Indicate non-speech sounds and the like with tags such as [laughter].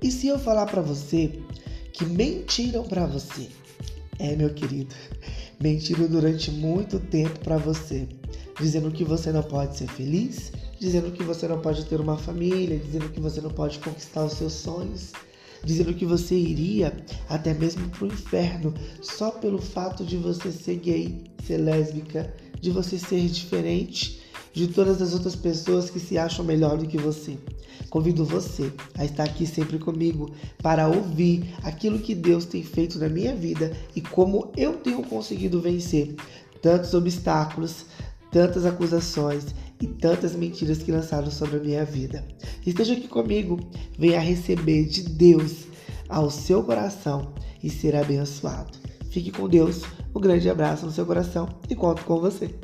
E se eu falar para você que mentiram para você? É, meu querido, [laughs] mentiram durante muito tempo para você, dizendo que você não pode ser feliz, dizendo que você não pode ter uma família, dizendo que você não pode conquistar os seus sonhos, dizendo que você iria até mesmo para o inferno só pelo fato de você ser gay, ser lésbica, de você ser diferente de todas as outras pessoas que se acham melhor do que você. Convido você a estar aqui sempre comigo para ouvir aquilo que Deus tem feito na minha vida e como eu tenho conseguido vencer tantos obstáculos, tantas acusações e tantas mentiras que lançaram sobre a minha vida. Esteja aqui comigo, venha receber de Deus ao seu coração e ser abençoado. Fique com Deus, um grande abraço no seu coração e conto com você.